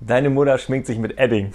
Deine Mutter schminkt sich mit Edding.